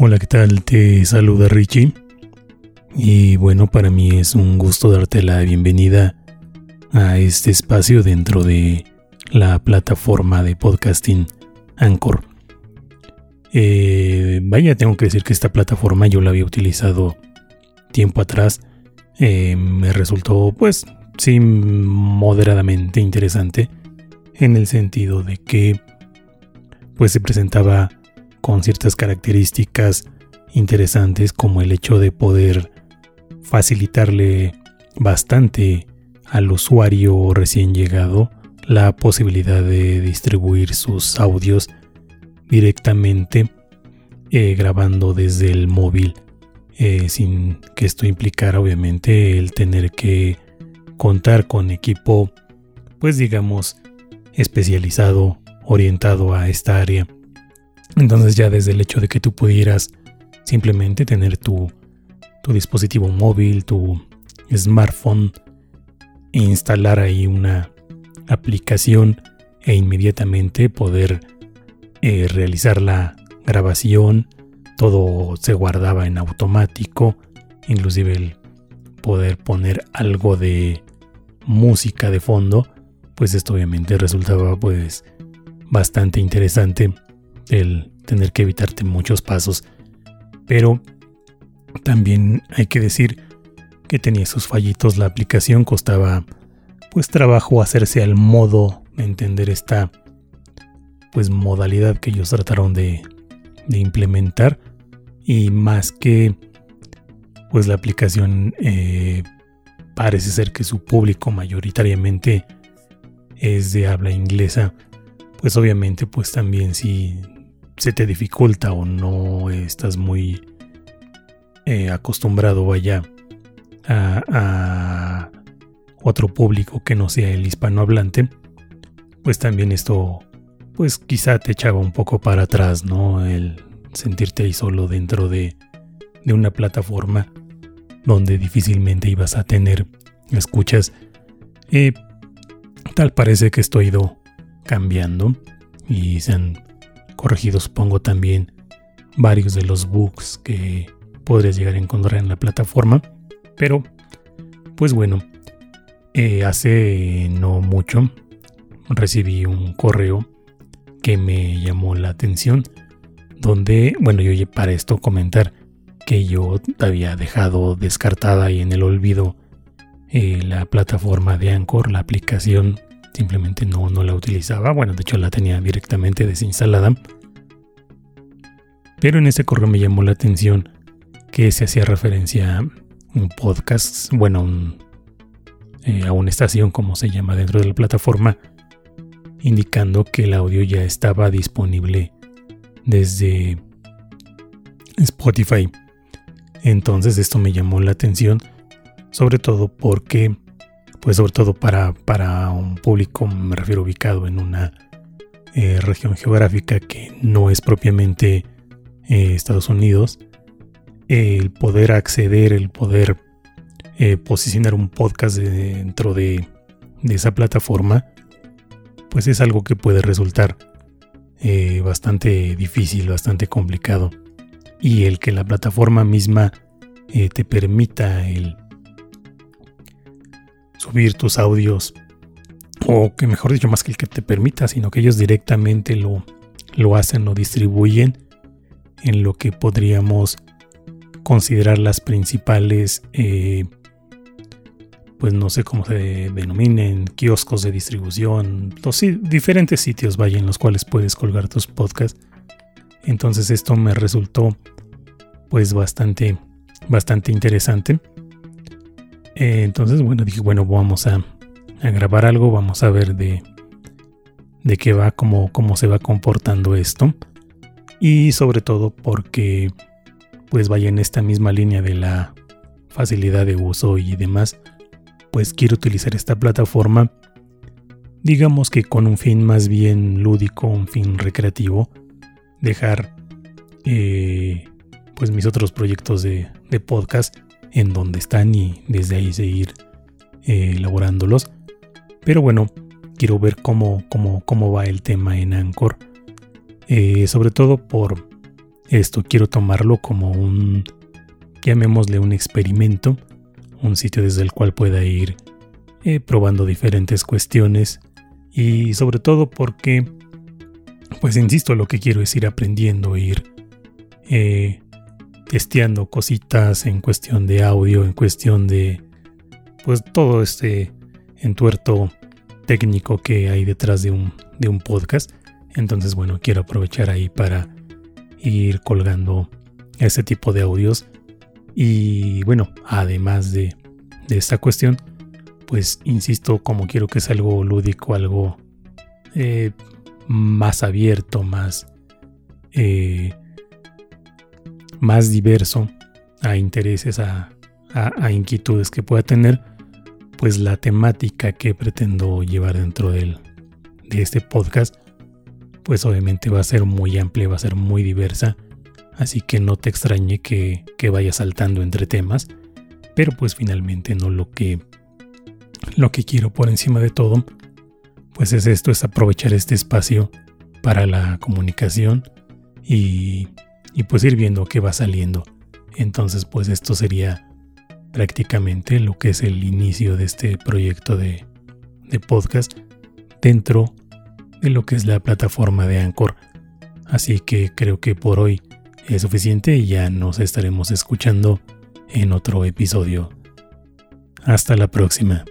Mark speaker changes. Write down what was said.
Speaker 1: Hola, ¿qué tal? Te saluda Richie. Y bueno, para mí es un gusto darte la bienvenida a este espacio dentro de la plataforma de podcasting Anchor. Eh, vaya, tengo que decir que esta plataforma yo la había utilizado tiempo atrás. Eh, me resultó, pues, sí, moderadamente interesante en el sentido de que, pues, se presentaba con ciertas características interesantes como el hecho de poder facilitarle bastante al usuario recién llegado la posibilidad de distribuir sus audios directamente eh, grabando desde el móvil eh, sin que esto implicara obviamente el tener que contar con equipo pues digamos especializado orientado a esta área entonces ya desde el hecho de que tú pudieras simplemente tener tu, tu dispositivo móvil, tu smartphone, e instalar ahí una aplicación e inmediatamente poder eh, realizar la grabación, todo se guardaba en automático, inclusive el poder poner algo de música de fondo, pues esto obviamente resultaba pues bastante interesante el tener que evitarte muchos pasos. Pero también hay que decir que tenía sus fallitos. La aplicación costaba pues trabajo hacerse al modo de entender esta pues modalidad que ellos trataron de, implementar. Y más que pues la aplicación eh, parece ser que su público mayoritariamente es de habla inglesa, pues obviamente pues también si se te dificulta o no estás muy eh, acostumbrado allá a, a, otro público que no sea el hispanohablante, pues también esto, pues quizá te echaba un poco para atrás, ¿no? El sentirte ahí solo dentro de, de una plataforma donde difícilmente ibas a tener escuchas. Eh, tal parece que esto ha ido cambiando y se han corregido supongo también varios de los bugs que podrías llegar a encontrar en la plataforma. Pero, pues bueno, eh, hace no mucho recibí un correo que me llamó la atención. Donde, bueno, yo para esto comentar que yo había dejado descartada y en el olvido eh, la plataforma de Anchor, la aplicación simplemente no, no la utilizaba. Bueno, de hecho la tenía directamente desinstalada. Pero en ese correo me llamó la atención que se hacía referencia a un podcast, bueno, eh, a una estación como se llama dentro de la plataforma, indicando que el audio ya estaba disponible desde Spotify. Entonces esto me llamó la atención, sobre todo porque pues sobre todo para, para un público, me refiero ubicado en una eh, región geográfica que no es propiamente eh, Estados Unidos, el poder acceder, el poder eh, posicionar un podcast dentro de, de, esa plataforma, pues es algo que puede resultar bastante difícil, bastante complicado. Y el que la plataforma misma te permita el subir tus audios o que mejor dicho más que el que te permita, sino que ellos directamente lo, lo hacen, lo distribuyen en lo que podríamos considerar las principales, eh, pues no sé cómo se denominen, kioscos de distribución, los diferentes sitios, vaya, en los cuales puedes colgar tus podcasts. Entonces esto me resultó pues bastante, bastante interesante. Eh, entonces, bueno, dije, bueno, vamos a, grabar algo, vamos a ver de, de qué va, cómo, cómo se va comportando esto. Y sobre todo porque, pues vaya en esta misma línea de la facilidad de uso y demás, pues quiero utilizar esta plataforma, digamos que con un fin más bien lúdico, un fin recreativo, dejar eh, pues mis otros proyectos de, de podcast en donde están y desde ahí seguir eh, elaborándolos. Pero bueno, quiero ver cómo, cómo, cómo va el tema en Anchor. Eh, sobre todo por esto quiero tomarlo como un, llamémosle un experimento, un sitio desde el cual pueda ir eh, probando diferentes cuestiones y sobre todo porque, pues insisto, lo que quiero es ir aprendiendo, ir eh, testeando cositas en cuestión de audio, en cuestión de, pues todo este entuerto técnico que hay detrás de un, de un podcast. Entonces, bueno, quiero aprovechar ahí para ir colgando ese tipo de audios. Y bueno, además de, de esta cuestión, pues insisto, como quiero que sea algo lúdico, algo eh, más abierto, más, eh, más diverso a intereses, a, inquietudes que pueda tener, pues la temática que pretendo llevar dentro del, de este podcast pues obviamente va a ser muy amplia, va a ser muy diversa, así que no te extrañe que, vaya saltando entre temas, pero pues finalmente no lo que lo que quiero por encima de todo, pues es esto, es aprovechar este espacio para la comunicación y, y pues ir viendo qué va saliendo. Entonces pues esto sería prácticamente lo que es el inicio de este proyecto de, de podcast dentro de lo que es la plataforma de Anchor. Así que creo que por hoy es suficiente y ya nos estaremos escuchando en otro episodio. Hasta la próxima.